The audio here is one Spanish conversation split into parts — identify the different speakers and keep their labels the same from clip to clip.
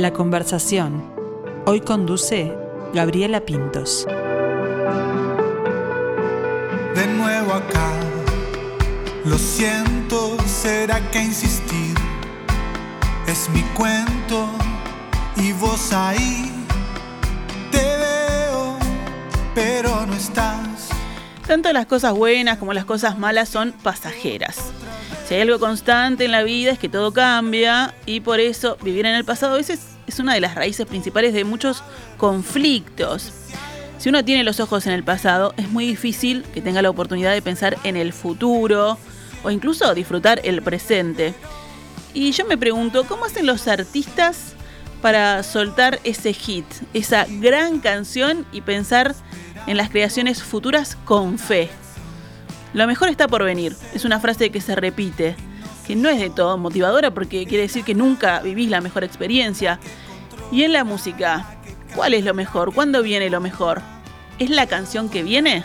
Speaker 1: La conversación. Hoy conduce Gabriela Pintos.
Speaker 2: De nuevo acá, lo siento, será que insistir es mi cuento y vos ahí te veo, pero no estás.
Speaker 3: Tanto las cosas buenas como las cosas malas son pasajeras. Si hay algo constante en la vida es que todo cambia y por eso vivir en el pasado a veces es una de las raíces principales de muchos conflictos. Si uno tiene los ojos en el pasado, es muy difícil que tenga la oportunidad de pensar en el futuro o incluso disfrutar el presente. Y yo me pregunto, ¿cómo hacen los artistas para soltar ese hit, esa gran canción y pensar en las creaciones futuras con fe? Lo mejor está por venir, es una frase que se repite, que no es de todo motivadora porque quiere decir que nunca vivís la mejor experiencia. Y en la música, ¿cuál es lo mejor? ¿Cuándo viene lo mejor? ¿Es la canción que viene?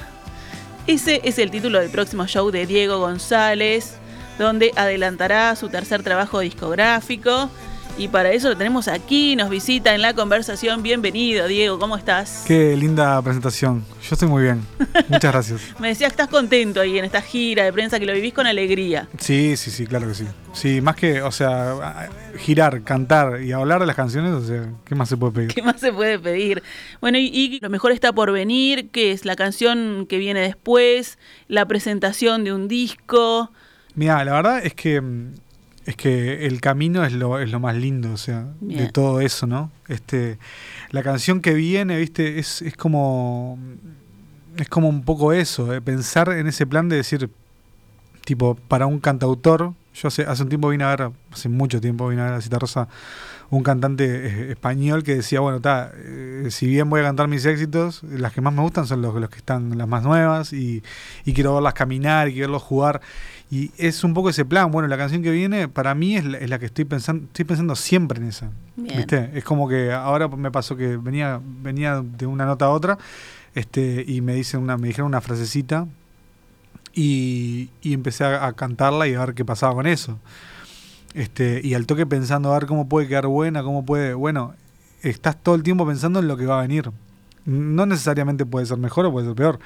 Speaker 3: Ese es el título del próximo show de Diego González, donde adelantará su tercer trabajo discográfico y para eso lo tenemos aquí, nos visita en la conversación. Bienvenido, Diego, ¿cómo estás?
Speaker 4: Qué linda presentación. Yo estoy muy bien. Muchas gracias.
Speaker 3: Me decías que estás contento ahí en esta gira de prensa, que lo vivís con alegría.
Speaker 4: Sí, sí, sí, claro que sí. Sí, más que, o sea, girar, cantar y hablar de las canciones, o sea, ¿qué más se puede pedir?
Speaker 3: ¿Qué más se puede pedir? Bueno, y, y lo mejor está por venir, que es la canción que viene después, la presentación de un disco.
Speaker 4: Mira, la verdad es que mm, es que el camino es lo, es lo más lindo, o sea, de todo eso, ¿no? Este, la canción que viene, viste, es, es como. Es como un poco eso, eh, pensar en ese plan de decir, tipo, para un cantautor. Yo hace, hace un tiempo vine a ver, hace mucho tiempo vine a ver a Cita Rosa, un cantante eh, español que decía, bueno, está, eh, si bien voy a cantar mis éxitos, las que más me gustan son los, los que están las más nuevas y, y quiero verlas caminar y quiero verlos jugar. Y es un poco ese plan. Bueno, la canción que viene para mí es la, que estoy pensando, estoy pensando siempre en esa. ¿Viste? Es como que ahora me pasó que venía, venía de una nota a otra, este, y me dicen una, me dijeron una frasecita y, y empecé a, a, cantarla y a ver qué pasaba con eso. Este, y al toque pensando a ver cómo puede quedar buena, cómo puede. Bueno, estás todo el tiempo pensando en lo que va a venir. No necesariamente puede ser mejor o puede ser peor.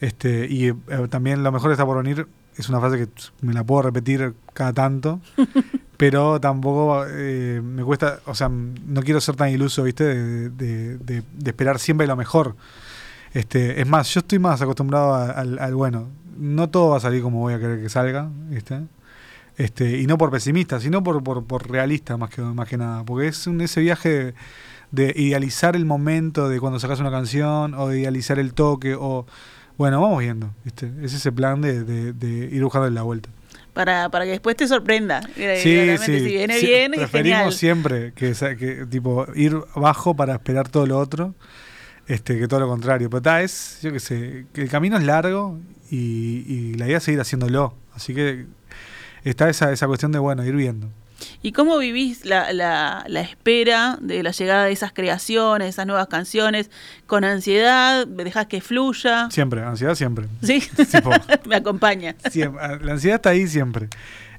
Speaker 4: Este, y eh, también lo mejor está por venir es una frase que me la puedo repetir cada tanto, pero tampoco eh, me cuesta, o sea, no quiero ser tan iluso, ¿viste? De, de, esperar siempre lo mejor. Este, es más, yo estoy más acostumbrado al, bueno, no todo va a salir como voy a querer que salga, ¿viste? Este, y no por pesimista, sino por, por, por realista más que, más que nada, porque es un, ese viaje de, idealizar el momento de cuando sacas una canción, o de idealizar el toque, o bueno, vamos viendo. ¿viste? Es ese plan de, de, ir buscando la vuelta.
Speaker 3: Para, para que después te sorprenda.
Speaker 4: Sí, sí. Si viene bien, preferimos siempre que, que, tipo ir bajo para esperar todo lo otro, este, que todo lo contrario. Pero está, es, yo qué sé, que el camino es largo y, y la idea es seguir haciéndolo. Así que está esa, esa cuestión de, bueno, ir viendo.
Speaker 3: ¿Y cómo vivís la, la, la, espera de la llegada de esas creaciones, esas nuevas canciones? ¿Con ansiedad? ¿Dejás que fluya?
Speaker 4: Siempre, ansiedad siempre.
Speaker 3: Sí, me acompaña.
Speaker 4: Siempre. La ansiedad está ahí siempre.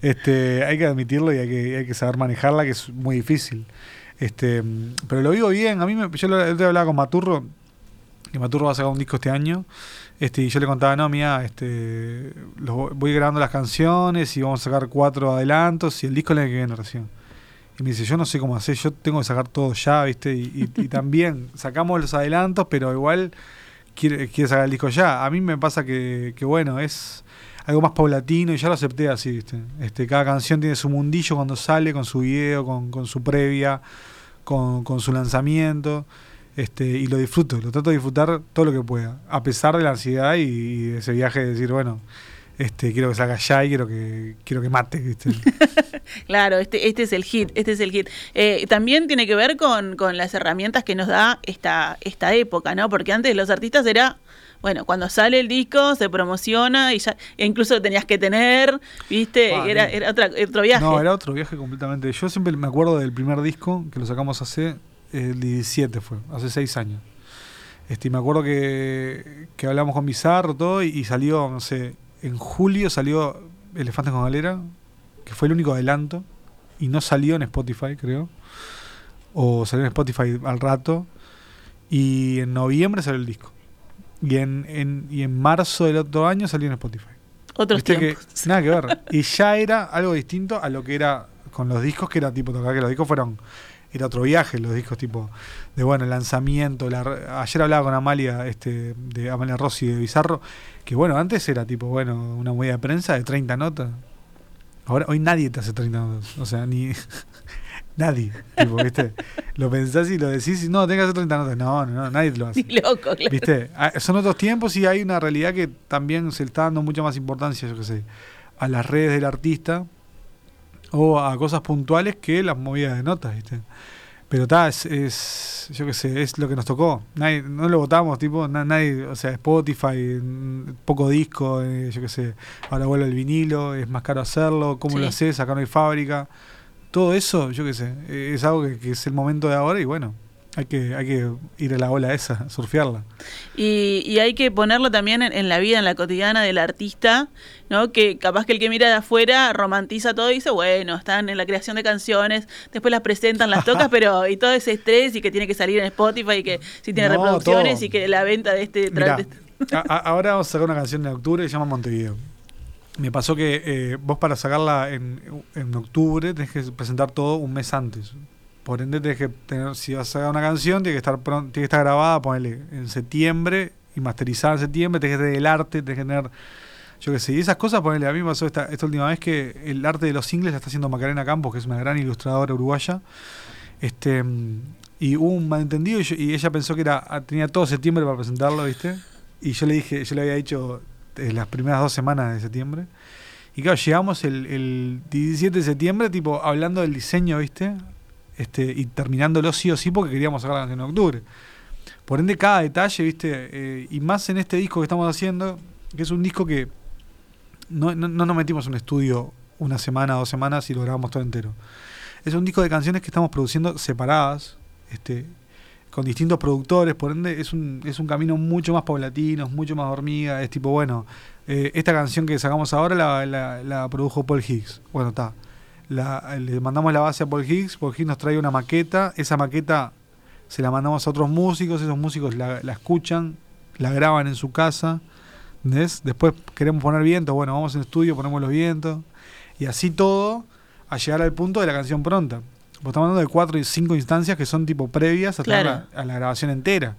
Speaker 4: Este, hay que admitirlo y hay que, hay que saber manejarla, que es muy difícil. Este, pero lo vivo bien. A mí, me, yo lo, hablaba con Maturro, que Maturro va a sacar un disco este año. Este, y yo le contaba, no, mira, este, voy grabando las canciones y vamos a sacar cuatro adelantos y el disco le que viene recién. Y me dice, yo no sé cómo hacer, yo tengo que sacar todo ya, ¿viste? Y, y, también sacamos los adelantos, pero igual quiere, quiere sacar el disco ya. A mí me pasa que, que, bueno, es algo más paulatino y ya lo acepté así, ¿viste? Este, cada canción tiene su mundillo cuando sale, con su video, con, con su previa, con, con su lanzamiento este, y lo disfruto, lo trato de disfrutar todo lo que pueda, a pesar de la ansiedad y, de ese viaje de decir, bueno, este, quiero que salga ya y quiero que, quiero que mate.
Speaker 3: claro, este, este es el hit, este es el hit. Eh, también tiene que ver con, con, las herramientas que nos da esta, esta época, ¿no? Porque antes los artistas era bueno, cuando sale el disco se promociona y ya e incluso tenías que tener, ¿viste? Ah, era, era otro viaje.
Speaker 4: No, era otro viaje completamente. Yo siempre me acuerdo del primer disco que lo sacamos hace el 17 fue, hace seis años. Este, y me acuerdo que, que hablamos con Bizarro todo y, salió, no sé, en julio salió Elefantes con Galera, que fue el único adelanto, y no salió en Spotify, creo. o salió en Spotify al rato. Y en noviembre salió el disco. Y en, en, y en marzo del otro año salió en Spotify.
Speaker 3: Otros tiempos.
Speaker 4: Que, nada que ver. y ya era algo distinto a lo que era con los discos, que era tipo tocar, que los discos fueron era otro viaje los discos tipo de bueno el lanzamiento la, ayer hablaba con Amalia este de Amalia Rossi de Bizarro que bueno antes era tipo bueno una movida de prensa de 30 notas ahora hoy nadie te hace 30 notas o sea ni nadie tipo, ¿viste? lo pensás y lo decís y no tengas que hacer 30 notas no no, no nadie te lo hace
Speaker 3: Ni loco claro.
Speaker 4: viste ah, son otros tiempos y hay una realidad que también se le está dando mucha más importancia yo qué sé a las redes del artista o a cosas puntuales que las movidas de notas, ¿viste? Pero está, es, yo qué sé, es lo que nos tocó. Nadie, no lo votamos, tipo, nadie, o sea, Spotify, poco disco, eh, yo qué sé, ahora vuelve el vinilo, es más caro hacerlo, ¿cómo lo haces? Acá no hay fábrica. Todo eso, yo qué sé, es algo que es el momento de ahora y bueno, hay que, hay que ir a la ola esa, surfearla.
Speaker 3: Y, y hay que ponerlo también en, la vida, en la cotidiana del artista, ¿no? Que capaz que el que mira de afuera romantiza todo y dice, bueno, están en la creación de canciones, después las presentan, las tocas, pero y todo ese estrés y que tiene que salir en Spotify y que si tiene reproducciones y que la venta de este...
Speaker 4: ahora vamos a sacar una canción en octubre que se llama Montevideo. Me pasó que eh, vos para sacarla en, en octubre tenés que presentar todo un mes antes. Por ende, tienes que tener, si vas a sacar una canción, tiene que estar tiene que estar grabada, ponerle en septiembre y masterizada en septiembre, tienes que tener el arte, tienes que tener, yo qué sé, y esas cosas, ponerle, a mí me pasó esta, esta última vez que el arte de los singles la está haciendo Macarena Campos, que es una gran ilustradora uruguaya, este y hubo un malentendido y, ella pensó que era tenía todo septiembre para presentarlo, ¿viste? Y yo le dije, yo le había dicho eh, las primeras dos semanas de septiembre. Y claro, llegamos el, el 17 de septiembre, tipo, hablando del diseño, ¿viste? Este, y terminándolo sí o sí porque queríamos sacar la canción en octubre. Por ende, cada detalle, ¿viste? Eh, y más en este disco que estamos haciendo, que es un disco que no, no, nos metimos en un estudio una semana, dos semanas y lo grabamos todo entero. Es un disco de canciones que estamos produciendo separadas, este, con distintos productores, por ende es un, es un camino mucho más paulatino, mucho más hormiga, es tipo, bueno, eh, esta canción que sacamos ahora la, la, la produjo Paul Higgs. Bueno, está le mandamos la base a Paul Higgs, Paul Higgs nos trae una maqueta, esa maqueta se la mandamos a otros músicos, esos músicos la, escuchan, la graban en su casa, Después queremos poner vientos, bueno, vamos en estudio, ponemos los vientos, y así todo a llegar al punto de la canción pronta. estamos hablando de cuatro y cinco instancias que son tipo previas a, la, a la grabación entera.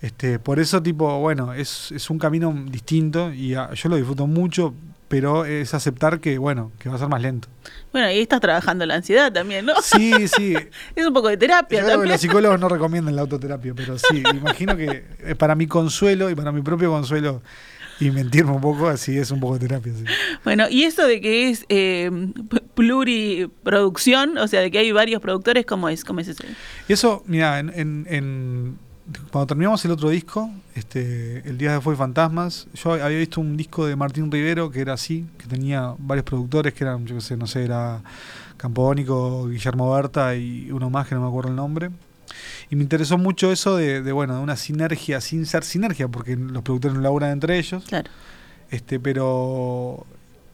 Speaker 4: Este, por eso, tipo, bueno, es, es un camino distinto y yo lo disfruto mucho pero es aceptar que, bueno, que va a ser más lento.
Speaker 3: Bueno, y estás trabajando la ansiedad también, ¿no?
Speaker 4: Sí, sí.
Speaker 3: es un poco de terapia
Speaker 4: Yo
Speaker 3: también.
Speaker 4: Creo que los psicólogos no recomiendan la autoterapia, pero sí, imagino que para mi consuelo y para mi propio consuelo y mentirme un poco, así es un poco de terapia. Sí.
Speaker 3: Bueno, y eso de que es eh, pluriproducción, o sea, de que hay varios productores, ¿cómo es? ¿Cómo es eso?
Speaker 4: Y eso, mira, en cuando terminamos el otro disco, este, El Día de Fue Fantasmas, yo había visto un disco de Martín Rivero que era así, que tenía varios productores que eran, yo qué sé, no sé, era Campodónico, Guillermo Berta y uno más que no me acuerdo el nombre. Y me interesó mucho eso de, de, bueno, de una sinergia sin ser sinergia, porque los productores no laburan entre ellos.
Speaker 3: Claro.
Speaker 4: Este, pero,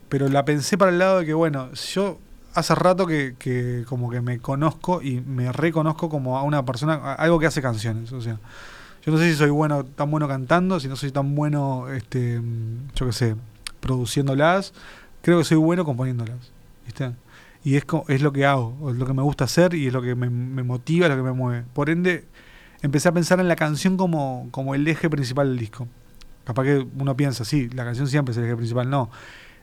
Speaker 4: pero la pensé para el lado de que, bueno, yo hace rato que, como que me conozco y me reconozco como a una persona, algo que hace canciones. O sea, yo no sé si soy bueno, tan bueno cantando, si no soy tan bueno, este, yo qué sé, produciéndolas. Creo que soy bueno componiéndolas. ¿viste? Y es, es lo que hago, es lo que me gusta hacer y es lo que me, me motiva, es lo que me mueve. Por ende, empecé a pensar en la canción como, como el eje principal del disco. Capaz que uno piensa, sí, la canción siempre es el eje principal. No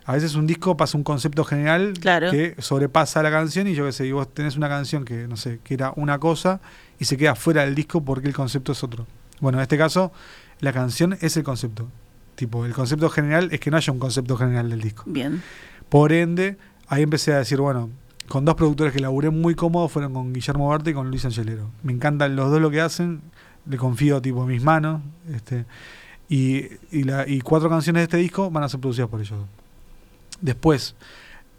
Speaker 4: a veces un disco pasa un concepto general que sobrepasa la canción y yo qué sé, y vos tenés una canción que, no sé, que era una cosa y se queda fuera del disco porque el concepto es otro. Bueno, en este caso, la canción es el concepto. Tipo, el concepto general es que no haya un concepto general del disco.
Speaker 3: Bien.
Speaker 4: Por ende, ahí empecé a decir, bueno, con dos productores que laburé muy cómodo fueron con Guillermo Barte y con Luis Angelero. Me encantan los dos lo que hacen, le confío tipo mis manos, este, y, y, la, y cuatro canciones de este disco van a ser producidas por ellos dos. Después,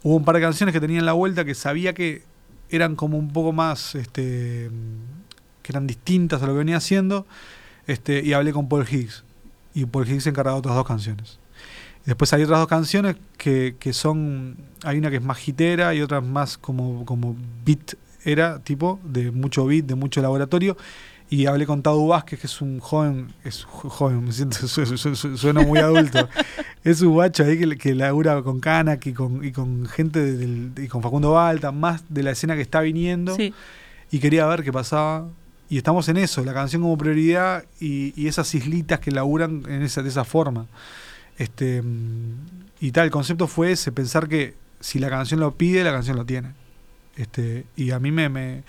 Speaker 4: hubo un par de canciones que tenían la vuelta que sabía que eran como un poco más, este, que eran distintas a lo que venía haciendo, este, y hablé con Paul Higgs. Y Paul Higgs se encargó de otras dos canciones. Después hay otras dos canciones que, que son, hay una que es más hitera y otra más como, como beat era tipo de mucho beat, de mucho laboratorio. Y hablé con Tadu Vázquez, que es un joven, es joven, me siento, sueno muy adulto. es un guacho ahí que, que labura con Kanak y con, y con gente del, y con Facundo Balta, más de la escena que está viniendo. Y quería ver qué pasaba. Y estamos en eso, la canción como prioridad y, y esas islitas que laburan en esa, de esa forma. Este, y tal, el concepto fue ese, pensar que si la canción lo pide, la canción lo tiene. Este, y a mí me, me,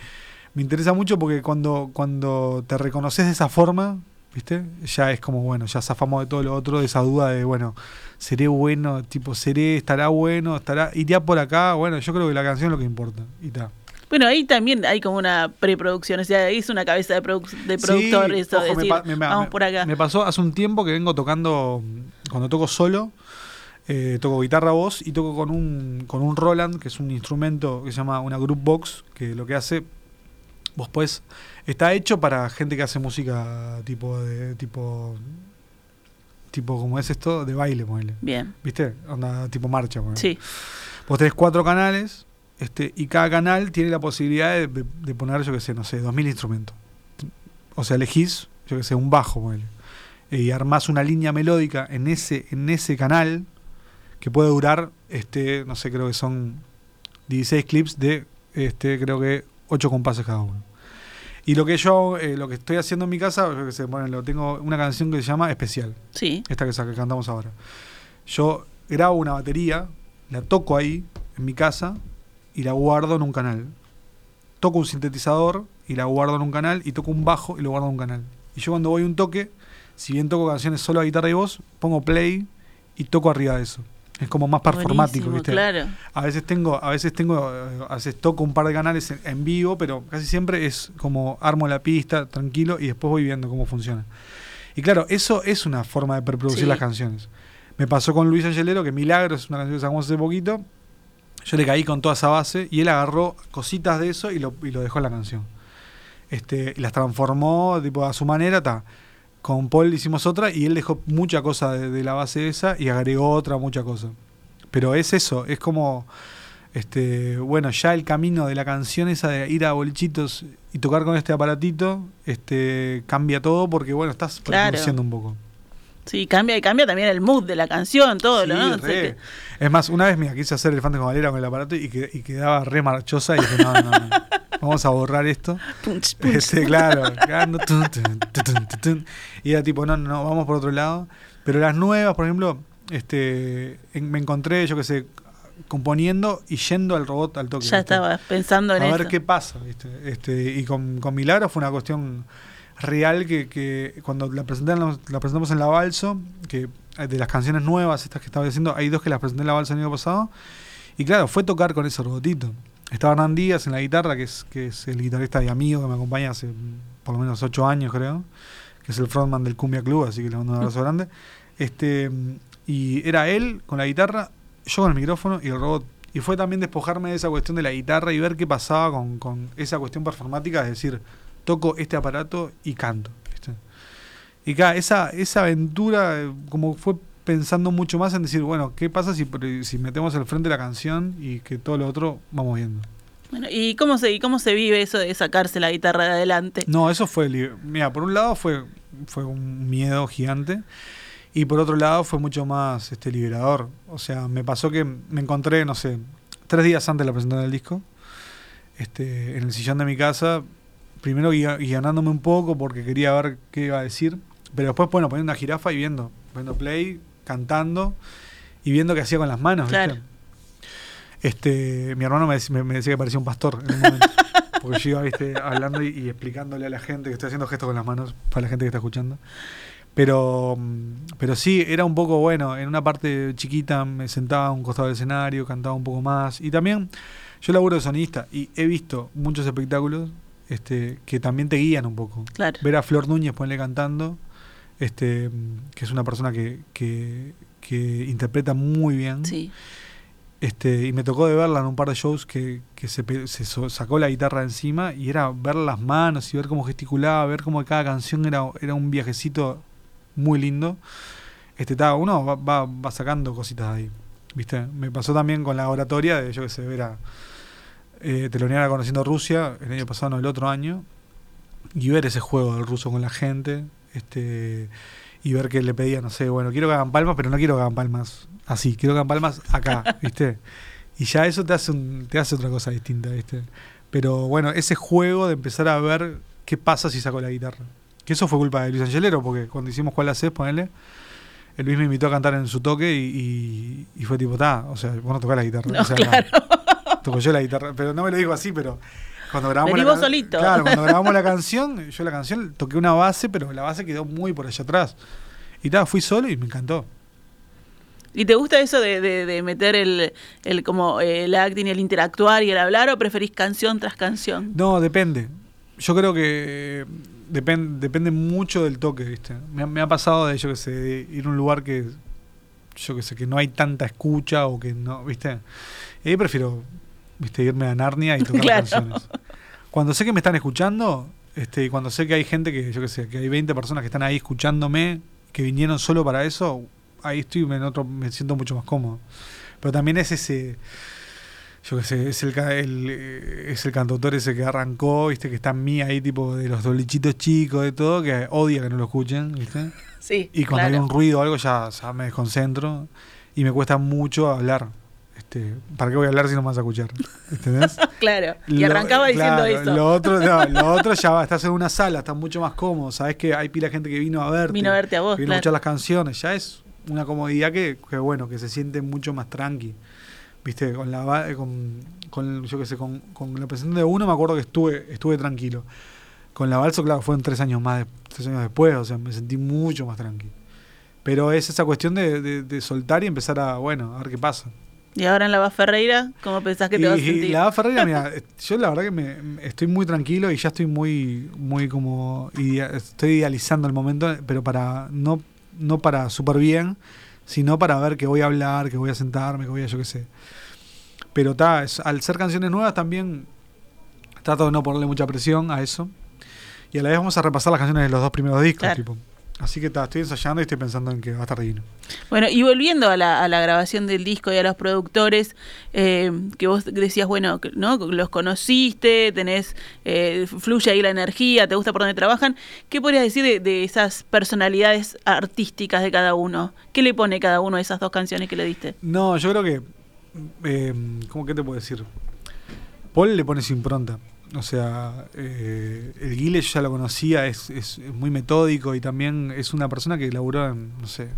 Speaker 4: interesa mucho porque cuando, cuando te reconoces de esa forma, ¿viste? Ya es como, bueno, ya zafamos de todo lo otro, de esa duda de, bueno, seré bueno, tipo, seré, estará bueno, estará, iría por acá, bueno, yo creo que la canción es lo que importa, y tal.
Speaker 3: Bueno, ahí también hay como una preproducción, o sea, es una cabeza de, de productor eso, decir, vamos por acá.
Speaker 4: Me pasó hace un tiempo que vengo tocando, cuando toco solo, eh, toco guitarra voz y toco con un, con un Roland, que es un instrumento que se llama una group box, que lo que hace, vos pues está hecho para gente que hace música tipo de tipo tipo como es esto de baile, ponele.
Speaker 3: Bien.
Speaker 4: ¿Viste? Onda tipo marcha, ponele.
Speaker 3: Sí.
Speaker 4: Vos tenés cuatro canales, este, y cada canal tiene la posibilidad de, poner, yo que sé, no sé, dos mil instrumentos. O sea, elegís, yo que sé, un bajo, ponele. Y armás una línea melódica en ese, en ese canal que puede durar, este, no sé, creo que son 16 clips de, este, creo que 8 compases cada uno. Y lo que yo, eh, lo que estoy haciendo en mi casa, yo que sé, bueno, tengo una canción que se llama Especial.
Speaker 3: Sí.
Speaker 4: Esta que, que cantamos ahora. Yo grabo una batería, la toco ahí, en mi casa, y la guardo en un canal. Toco un sintetizador y la guardo en un canal, y toco un bajo y lo guardo en un canal. Y yo cuando voy a un toque, si bien toco canciones solo a guitarra y voz, pongo play y toco arriba de eso. Es como más performático, ¿viste?
Speaker 3: Claro.
Speaker 4: A veces tengo, a veces tengo, a veces toco un par de canales en, vivo, pero casi siempre es como armo la pista, tranquilo, y después voy viendo cómo funciona. Y claro, eso es una forma de preproducir las canciones. Me pasó con Luis Angelero, que Milagro es una canción que sacamos hace poquito. Yo le caí con toda esa base y él agarró cositas de eso y lo, y lo dejó en la canción. Este, y las transformó tipo, a su manera. está con Paul hicimos otra y él dejó mucha cosa de, la base esa y agregó otra mucha cosa. Pero es eso, es como, este, bueno, ya el camino de la canción esa de ir a bolichitos y tocar con este aparatito, este, cambia todo porque bueno, estás produciendo un poco.
Speaker 3: Sí, cambia y cambia también el mood de la canción, todo, ¿no?
Speaker 4: Es más, una vez me quise hacer el con Valera con el aparato y, y quedaba re marchosa y dije, no, no, no. vamos a borrar esto. Este, claro, y era tipo, no, no, vamos por otro lado. Pero las nuevas, por ejemplo, este, me encontré, yo qué sé, componiendo y yendo al robot al toque.
Speaker 3: Ya estaba pensando en
Speaker 4: eso. A ver qué pasa, ¿viste? Este, y con, con Milagro fue una cuestión real que, que cuando la, presentamos, la presentamos en la Balso, que de las canciones nuevas, estas que estaba diciendo, hay dos que las presenté en la Balso el año pasado. Y claro, fue tocar con ese robotito. Estaba Hernán Díaz en la guitarra, que es, que es el guitarrista y amigo que me acompaña hace por lo menos ocho años, creo, que es el frontman del Cumbia Club, así que le mando un abrazo grande. Este, y era él con la guitarra, yo con el micrófono y el robot. Y fue también despojarme de esa cuestión de la guitarra y ver qué pasaba con, con esa cuestión performática, es decir, toco este aparato y canto. Y claro, esa, esa aventura, eh, como fue pensando mucho más en decir, bueno, ¿qué pasa si, si metemos al frente la canción y que todo lo otro vamos viendo?
Speaker 3: Bueno, ¿y cómo se, y cómo se vive eso de sacarse la guitarra de adelante?
Speaker 4: No, eso fue, mira, por un lado fue, fue un miedo gigante y por otro lado fue mucho más este, liberador. O sea, me pasó que me encontré, no sé, tres días antes de la presentación del disco, este, en el sillón de mi casa, primero guionándome un poco porque quería ver qué iba a decir, pero después, bueno, poniendo una jirafa y viendo, poniendo play, cantando y viendo qué hacía con las manos. Este, mi hermano me, decía que parecía un pastor en un momento. porque yo iba ¿viste? hablando y, explicándole a la gente que estoy haciendo gestos con las manos para la gente que está escuchando. Pero, pero sí, era un poco bueno. En una parte chiquita me sentaba a un costado del escenario, cantaba un poco más. Y también, yo laburo de sonista y he visto muchos espectáculos este, que también te guían un poco. Ver a Flor Núñez ponerle cantando, este, que es una persona que, que, interpreta muy bien. Este, y me tocó de verla en un par de shows que, que se, se, sacó la guitarra encima y era ver las manos y ver cómo gesticulaba, ver cómo cada canción era, era un viajecito muy lindo. Este, uno va, va, sacando cositas ahí. ¿Viste? Me pasó también con la oratoria de yo que sé, ver a eh, teloneara conociendo Rusia el año pasado, no el otro año, y ver ese juego del ruso con la gente, este y ver que le pedía, no sé, bueno, quiero que hagan palmas, pero no quiero que hagan palmas así, quiero que hagan palmas acá, ¿viste? Y ya eso te hace, un, te hace otra cosa distinta, ¿viste? Pero bueno, ese juego de empezar a ver qué pasa si saco la guitarra. Que eso fue culpa de Luis Angelero, porque cuando hicimos cuál haces, ponele, el Luis me invitó a cantar en su toque y, y, fue tipo, ta, o sea, vos no tocás la guitarra.
Speaker 3: No,
Speaker 4: o sea,
Speaker 3: claro.
Speaker 4: toco yo la guitarra, pero no me lo digo así, pero cuando grabamos
Speaker 3: Vení
Speaker 4: la
Speaker 3: vos solito.
Speaker 4: Claro, cuando grabamos la canción, yo la canción toqué una base, pero la base quedó muy por allá atrás. Y tal, fui solo y me encantó.
Speaker 3: ¿Y te gusta eso de, de, de meter el, el como eh, el acting el interactuar y el hablar o preferís canción tras canción?
Speaker 4: No, depende. Yo creo que depende depende mucho del toque, ¿viste? Me, ha- me ha pasado de, yo que sé, de ir a un lugar que, yo que sé, que no hay tanta escucha o que no, ¿viste? Y ahí prefiero, ¿viste? Irme a Narnia y tocar
Speaker 3: Claro.
Speaker 4: canciones. Cuando sé que me están escuchando, este, y cuando sé que hay gente que, yo que sé, que hay 20 personas que están ahí escuchándome, que vinieron solo para eso, ahí estoy, en otro, me siento mucho más cómodo. Pero también es ese, yo qué sé, es el, el, eh, es el cantautor ese que arrancó, viste, que está en mí ahí, tipo de los dolichitos chicos, de todo, que odia que no lo escuchen, viste.
Speaker 3: Sí.
Speaker 4: Y cuando
Speaker 3: claro.
Speaker 4: hay un ruido o algo ya, ya me desconcentro y me cuesta mucho hablar. Este, ¿Para qué voy a hablar si no me vas a escuchar? ¿Entendés?
Speaker 3: Claro. Y
Speaker 4: Lo-
Speaker 3: arrancaba diciendo
Speaker 4: claro,
Speaker 3: eso.
Speaker 4: Lo otro, no, lo otro ya va, estás en una sala, estás mucho más cómodo, sabes que hay pila de gente que vino a verte.
Speaker 3: Vino a verte a vos,
Speaker 4: que vino a
Speaker 3: claro.
Speaker 4: escuchar las canciones, ya es una comodidad que, que bueno, que se siente mucho más tranqui. Viste, con la ba- con, con yo qué sé, con, con la presentación de uno me acuerdo que estuve, estuve tranquilo. Con la balso, claro, fueron tres años más, de- tres años después, o sea, me sentí mucho más tranquilo. Pero es esa cuestión de, de- de soltar y empezar a, bueno, a ver qué pasa.
Speaker 3: Y ahora en la Bas Ferreira, ¿cómo pensás que te vas a
Speaker 4: Y- y
Speaker 3: sentir?
Speaker 4: la Ferreira, mira, yo la verdad que me, estoy muy tranquilo y ya estoy muy, muy como, estoy idealizando el momento, pero para, no, no para súper bien, sino para ver que voy a hablar, que voy a sentarme, que voy a, yo qué sé. Pero ta, es- al ser canciones nuevas también trato de no ponerle mucha presión a eso. Y a la vez vamos a repasar las canciones de los dos primeros discos,
Speaker 3: Claro.
Speaker 4: tipo. Así que ta, estoy ensayando y estoy pensando en que va a estar divino.
Speaker 3: Bueno, y volviendo a la, a la grabación del disco y a los productores, eh, que vos decías, bueno, ¿no? Los conociste, tenés, eh, fluye ahí la energía, te gusta por dónde trabajan. ¿Qué podrías decir de, de esas personalidades artísticas de cada uno? ¿Qué le pone cada uno a esas dos canciones que le diste?
Speaker 4: No, yo creo que. Eh, ¿Cómo que te puedo decir? Paul le pone su impronta. O sea, eh, el Guile yo ya lo conocía, es, es muy metódico y también es una persona que laburó en, no sé,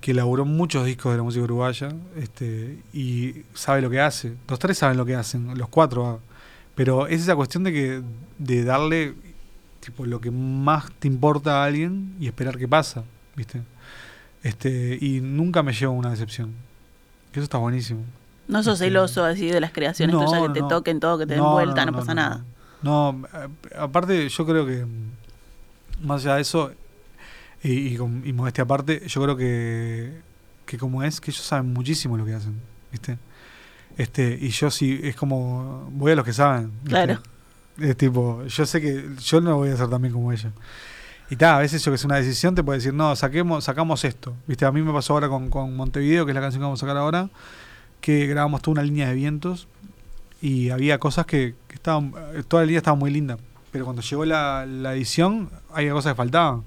Speaker 4: que elaboró muchos discos de la música uruguaya este, y sabe lo que hace. Los tres saben lo que hacen, los cuatro. ah. Pero es esa cuestión de que de darle tipo lo que más te importa a alguien y esperar qué pasa, ¿viste? Este, y nunca me lleva una decepción. Eso está buenísimo.
Speaker 3: No sos
Speaker 4: Este,
Speaker 3: celoso así de las creaciones
Speaker 4: no,
Speaker 3: tuyas, que te
Speaker 4: no.
Speaker 3: toquen todo, que te den
Speaker 4: No,
Speaker 3: vuelta,
Speaker 4: no,
Speaker 3: pasa nada.
Speaker 4: No, aparte yo creo que más allá de eso y, y, con- y modestia aparte, yo creo que, que como es, que ellos saben muchísimo lo que hacen, ¿viste? Este, y yo sí, es como, voy a los que saben. ¿viste?
Speaker 3: Claro.
Speaker 4: Es tipo, yo sé que yo no voy a ser también como ellos. Y tal, a veces yo que es una decisión te puede decir, no, saquemos, sacamos esto. ¿Viste? A mí me pasó ahora con, con Montevideo, que es la canción que vamos a sacar ahora, que grabamos toda una línea de vientos y había cosas que, que estaban, toda la línea estaba muy linda, pero cuando llegó la, la edición, había cosas que faltaban.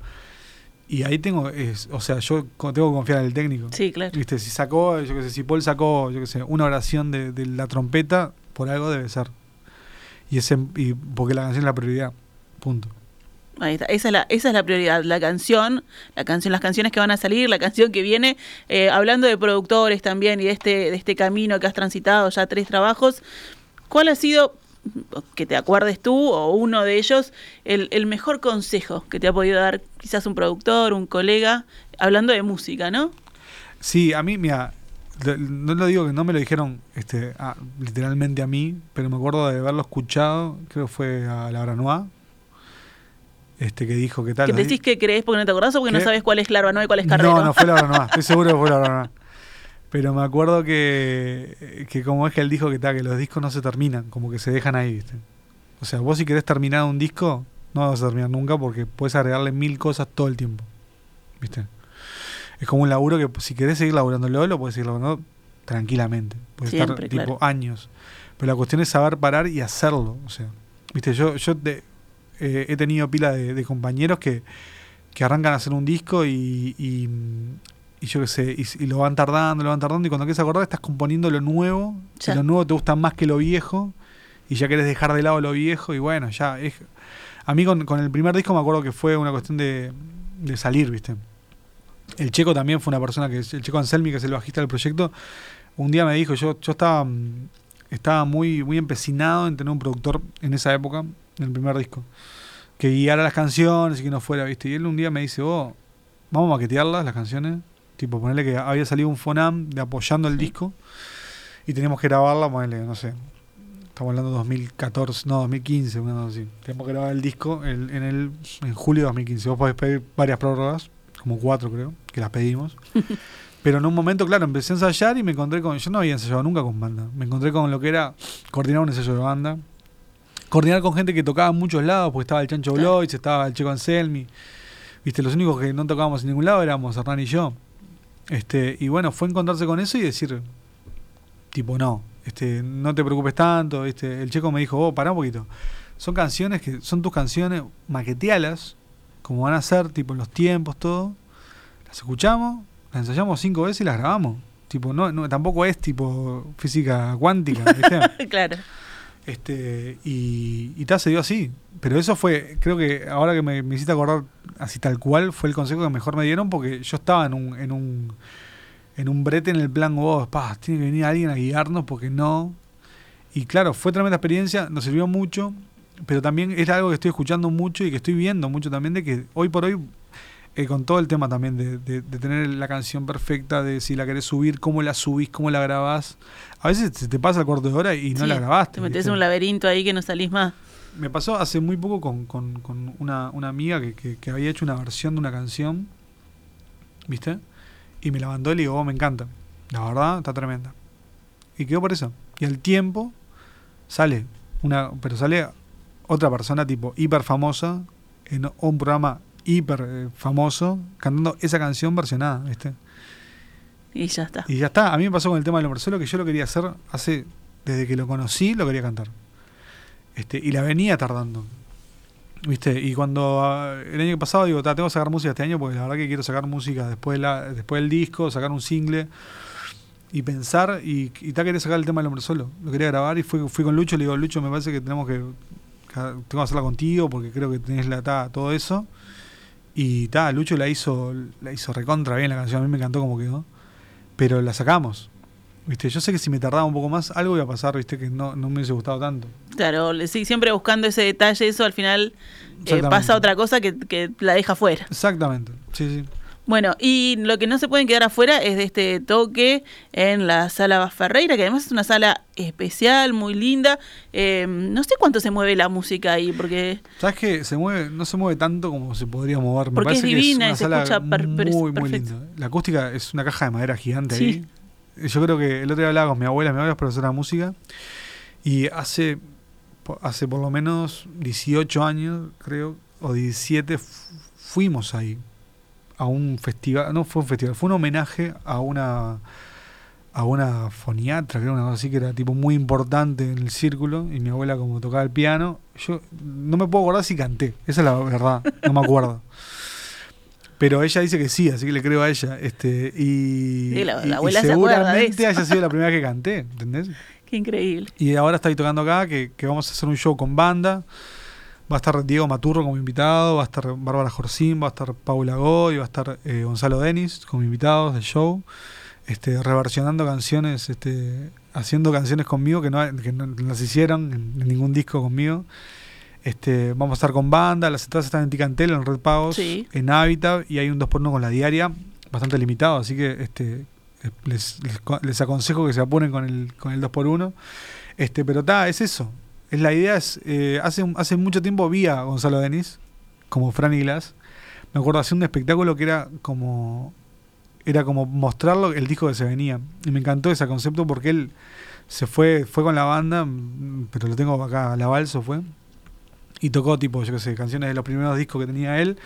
Speaker 4: Y ahí tengo, es, o sea, yo tengo que confiar en el técnico.
Speaker 3: Sí, claro.
Speaker 4: ¿Viste? Si sacó, yo que sé, si Paul sacó, yo que sé, una oración de, de la trompeta, por algo debe ser. Y ese, y porque la canción es la prioridad. Punto.
Speaker 3: Esa es la, esa es la prioridad, la canción, la canción, las canciones que van a salir, la canción que viene. Eh, hablando de productores también y de este, de este camino que has transitado, ya tres trabajos, ¿cuál ha sido, que te acuerdes tú o uno de ellos, el, el mejor consejo que te ha podido dar quizás un productor, un colega, hablando de música, ¿no?
Speaker 4: Sí, a mí, mira, no lo digo que no me lo dijeron este, a- literalmente a mí, pero me acuerdo de haberlo escuchado, creo que fue a la Granois, este, que dijo que tal.
Speaker 3: Que te decís que crees porque no te acordás o porque no
Speaker 4: ¿Qué?
Speaker 3: sabes cuál es Larvanoa y cuál es Carrero.
Speaker 4: No, no fue la Granois, estoy seguro que fue la Granois. Pero me acuerdo que, que como es que él dijo que, tal que los discos no se terminan, como que se dejan ahí, ¿viste? O sea, vos si querés terminar un disco, no vas a terminar nunca porque puedes agregarle mil cosas todo el tiempo, ¿viste? Es como un laburo que si querés seguir laburándolo, lo puedes seguir laburando tranquilamente. Puede estar tipo años. Pero la cuestión es saber parar y hacerlo. O sea, viste, yo, yo eh, he tenido pila de, compañeros que, que, arrancan a hacer un disco y, y, yo qué sé, y, lo van tardando, lo van tardando, y cuando quieres acordar estás componiendo lo nuevo, y lo nuevo te gusta más que lo viejo, y ya querés dejar de lado lo viejo, y bueno, ya es... A mí con, con el primer disco me acuerdo que fue una cuestión de, de salir, ¿viste? El Checo también fue una persona que, el Checo Anselmi, que es el bajista del proyecto, un día me dijo, yo, yo estaba, estaba muy, muy empecinado en tener un productor en esa época, en el primer disco, que guiara las canciones y que no fuera, ¿viste? Y él un día me dice, oh, vamos a maquetearlas, las canciones, tipo, ponerle que había salido un Fonam de apoyando el disco y teníamos que grabarla, ponerle, no sé, estamos hablando de 2014, no, 2015, una así. Teníamos que grabar el disco en, el, en julio de 2015. Vos podés pedir varias prórrogas, como cuatro creo, que las pedimos. Pero en un momento, claro, empecé a ensayar y me encontré con. Yo no había ensayado nunca con banda. Me encontré con lo que era coordinar un ensayo de banda. Coordinar con gente que tocaba en muchos lados, porque estaba el Chancho Blois, estaba el Checo Anselmi. Viste, los únicos que no tocábamos en ningún lado éramos Hernán y yo. Este, y bueno, fue encontrarse con eso y decir, tipo, no, este, no te preocupes tanto. Este, el checo me dijo, oh, pará un poquito. Son canciones que son tus canciones, maquetealas, como van a ser, tipo, en los tiempos, todo. Las escuchamos, las ensayamos cinco veces y las grabamos. Tipo, no, no tampoco es tipo física cuántica,
Speaker 3: claro.
Speaker 4: Este, y, y se dio así. Pero eso fue, creo que ahora que me, me, hiciste acordar así tal cual, fue el consejo que mejor me dieron porque yo estaba en un, en un, en un brete en el plan, oh, pa, tiene que venir alguien a guiarnos porque no. Y claro, fue tremenda experiencia, nos sirvió mucho, pero también es algo que estoy escuchando mucho y que estoy viendo mucho también de que hoy por hoy eh, con todo el tema también de, de, tener la canción perfecta, de si la querés subir, cómo la subís, cómo la grabás. A veces se te pasa el corto de hora y no la grabaste.
Speaker 3: Te metes en un laberinto ahí que no salís más.
Speaker 4: Me pasó hace muy poco con, con, con una, una, amiga que, que, había hecho una versión de una canción, ¿viste? Y me la mandó y le digo, oh, me encanta. La verdad, está tremenda. Y quedó por eso. Y al tiempo sale una, pero sale otra persona tipo hiper famosa en un programa hiper eh, famoso cantando esa canción versionada, ¿viste?
Speaker 3: Y ya está.
Speaker 4: Y ya está. A mí me pasó con el tema del hombre solo que yo lo quería hacer hace. Desde que lo conocí, lo quería cantar. Este, y la venía tardando. ¿Viste? Y cuando ah, el año pasado digo, tengo que sacar música este año porque la verdad que quiero sacar música después, la, después del disco, sacar un single y pensar. Y, y ta quería sacar el tema del hombre solo. Lo quería grabar y fui, fui con Lucho. Le digo, Lucho, me parece que tenemos que. Tengo que hacerla contigo porque creo que tenés la ta, todo eso. Y ta, Lucho la hizo, la hizo recontra bien la canción, a mí me encantó como quedó. Pero la sacamos. ¿Viste? Yo sé que si me tardaba un poco más, algo iba a pasar, ¿viste? Que no, no me hubiese gustado tanto.
Speaker 3: Claro, sí, siempre buscando ese detalle, eso al final eh, pasa otra cosa que, que la deja fuera.
Speaker 4: Exactamente, sí, sí.
Speaker 3: Bueno, y lo que no se pueden quedar afuera es de este toque en la sala Ferreira, que además es una sala especial, muy linda. Eh, no sé cuánto se mueve la música ahí, porque...
Speaker 4: ¿Sabes que Se mueve, no se mueve tanto como se podría mover.
Speaker 3: Me porque es divina, que es una sala
Speaker 4: muy, muy linda. La acústica es una caja de madera gigante ahí. Yo creo que el otro día hablaba con mi abuela, mi abuela es profesora de música, y hace, hace por lo menos 18 años, creo, o 17, fuimos ahí a un festival, no fue un festival, fue un homenaje a una a una foniatra, creo una cosa así que era tipo muy importante en el círculo y mi abuela como tocaba el piano, yo no me puedo acordar si canté, esa es la verdad, no me acuerdo. Pero ella dice que sí, así que le creo a ella. Este, y,
Speaker 3: la, abuela seguramente
Speaker 4: haya sido la primera que canté, ¿entendés?
Speaker 3: Qué increíble.
Speaker 4: Y ahora estoy tocando acá, que, que vamos a hacer un show con banda. Va a estar Diego Maturro como invitado, va a estar Bárbara Jorcín, va a estar Paula Goy, va a estar eh, Gonzalo Denis como invitados del show, este, reversionando canciones, este, haciendo canciones conmigo que no, que no las hicieron en, ningún disco conmigo. Este, vamos a estar con banda, las entradas están en Ticantel, en Red Pagos, en Habitat y hay un 2x1 con la diaria, bastante limitado, así que este, les, les, aconsejo que se apuren con el, con el 2x1. Este, pero está, es eso, es la idea es, eh, hace, hace mucho tiempo vi a Gonzalo Denis como Franny Glass. Me acuerdo hacer un espectáculo que era como era como mostrarlo el disco que se venía. Y me encantó ese concepto porque él se fue, fue con la banda, mm, pero lo tengo acá, la balso fue. Y tocó tipo, yo qué sé, canciones de los primeros discos que tenía él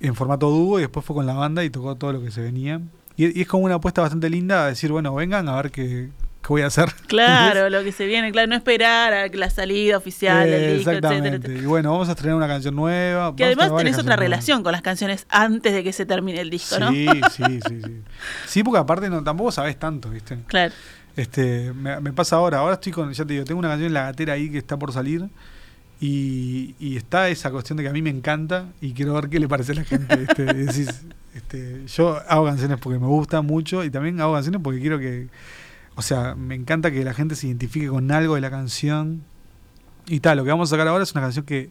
Speaker 4: en formato dúo y después fue con la banda y tocó todo lo que se venía. y, es como una apuesta bastante linda a decir, bueno, vengan a ver qué, voy a hacer.
Speaker 3: Claro, lo que se viene, claro, no esperar a la salida oficial del disco, etcétera,
Speaker 4: Y bueno, vamos a estrenar una canción nueva.
Speaker 3: Que además tenés otra relación con las canciones antes de que se termine el disco, ¿no?
Speaker 4: Sí, sí, sí, sí. Sí, porque aparte no, tampoco sabes tanto, ¿viste?
Speaker 3: Claro.
Speaker 4: Este, me, me, pasa ahora, ahora estoy con, ya te digo, tengo una canción en la gatera ahí que está por salir y, y está esa cuestión de que a mí me encanta y quiero ver qué le parece a la gente. Este, decís, este, yo hago canciones porque me gusta mucho y también hago canciones porque quiero que, o sea, me encanta que la gente se identifique con algo de la canción y tal. Lo que vamos a sacar ahora es una canción que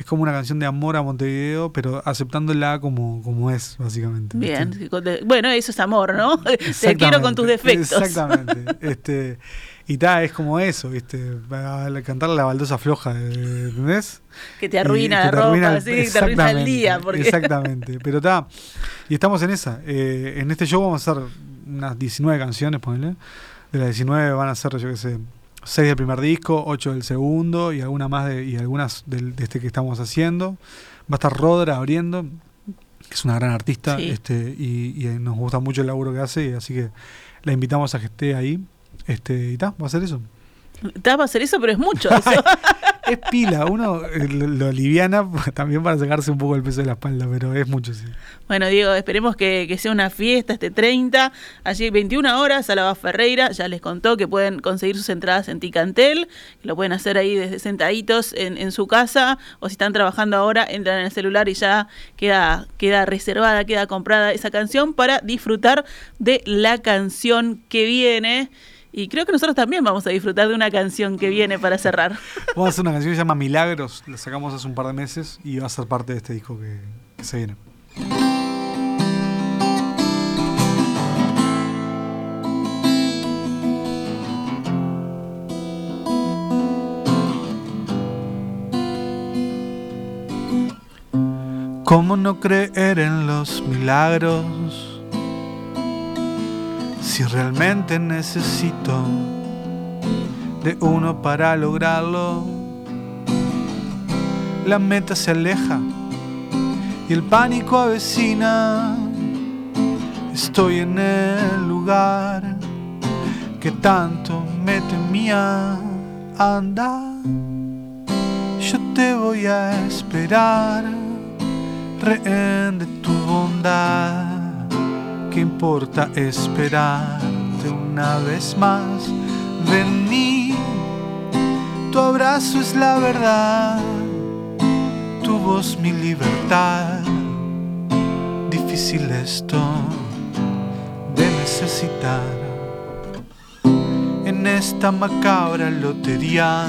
Speaker 4: es como una canción de amor a Montevideo, pero aceptándola como, como es, básicamente.
Speaker 3: Bien, bueno, eso es amor, ¿no? Te quiero con tus defectos.
Speaker 4: Exactamente. este, y tal, es como eso, ¿viste? cantar la baldosa floja, ¿entendés?
Speaker 3: Que te arruina la ropa, así, que te arruina el día. Porque...
Speaker 4: Exactamente, pero está. Y estamos en esa. Eh, en este show vamos a hacer unas 19 canciones, ponele. De las 19 van a ser, yo qué sé, 6 del primer disco, 8 del segundo y alguna más de, y algunas del, de este que estamos haciendo. Va a estar Rodra abriendo, que es una gran artista este, y, nos gusta mucho el laburo que hace, así que la invitamos a que esté ahí. Este, y ta, va a hacer eso.
Speaker 3: Ta, va a hacer eso, pero es mucho eso.
Speaker 4: Es pila, uno eh, lo, liviana también para sacarse un poco el peso de la espalda, pero es mucho, sí.
Speaker 3: Bueno, Diego, esperemos que, sea una fiesta este 30, allí 21 horas, a la Ferreira, ya les contó que pueden conseguir sus entradas en Ticantel, que lo pueden hacer ahí desde sentaditos en, en su casa, o si están trabajando ahora, entran en el celular y ya queda, queda reservada, queda comprada esa canción para disfrutar de la canción que viene. Y creo que nosotros también vamos a disfrutar de una canción que viene para cerrar.
Speaker 4: Vamos a hacer una canción que se llama Milagros, la sacamos hace un par de meses y va a ser parte de este disco que, se viene. ¿Cómo no creer en los milagros? Si realmente necesito de uno para lograrlo, la meta se aleja y el pánico avecina. Estoy en el lugar que tanto me temía. Anda, yo te voy a esperar, rehén de tu bondad ¿Qué importa esperarte una vez más? Vení, tu abrazo es la verdad, tu voz mi libertad. Difícil esto de necesitar en esta macabra lotería.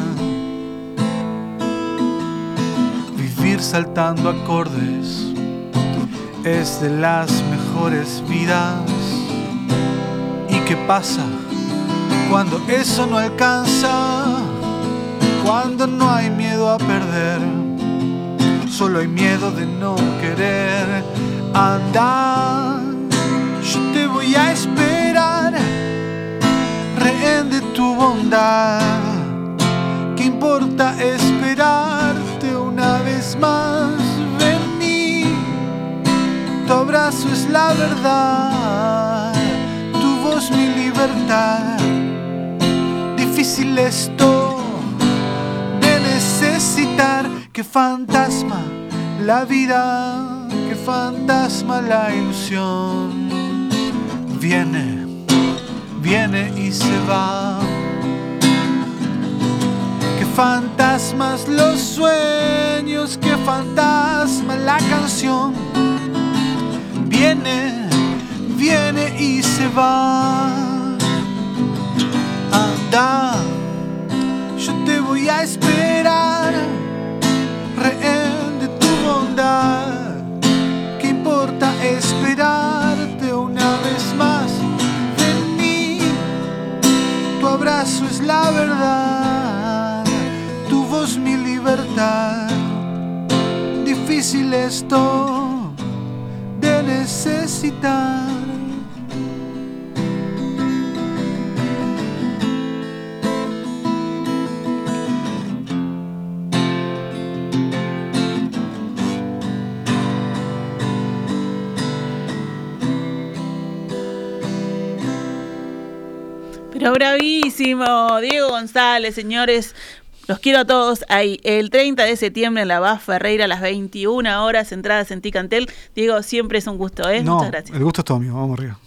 Speaker 4: Vivir saltando acordes es de las mejores vidas. ¿Y qué pasa cuando eso no alcanza? Cuando no hay miedo a perder, solo hay miedo de no querer andar. Yo te voy a esperar, rehén de tu bondad. ¿Qué importa esperarte una vez más? Tu abrazo es la verdad, tu voz mi libertad. Difícil esto de necesitar que fantasma la vida, que fantasma la ilusión. Viene, viene y se va. Que fantasmas los sueños, que fantasma la canción viene, viene y se va. Anda, yo te voy a esperar, rehén de tu bondad. ¿Qué importa esperarte una vez más? Vení, tu abrazo es la verdad, tu voz mi libertad. Difícil esto
Speaker 3: pero bravísimo, Diego González, señores, los quiero a todos ahí. El 30 de septiembre en la Baz Ferreira a las 21 horas, entradas en Ticantel. Diego, siempre es un gusto, ¿eh?
Speaker 4: Muchas gracias. El gusto es todo mío, vamos arriba.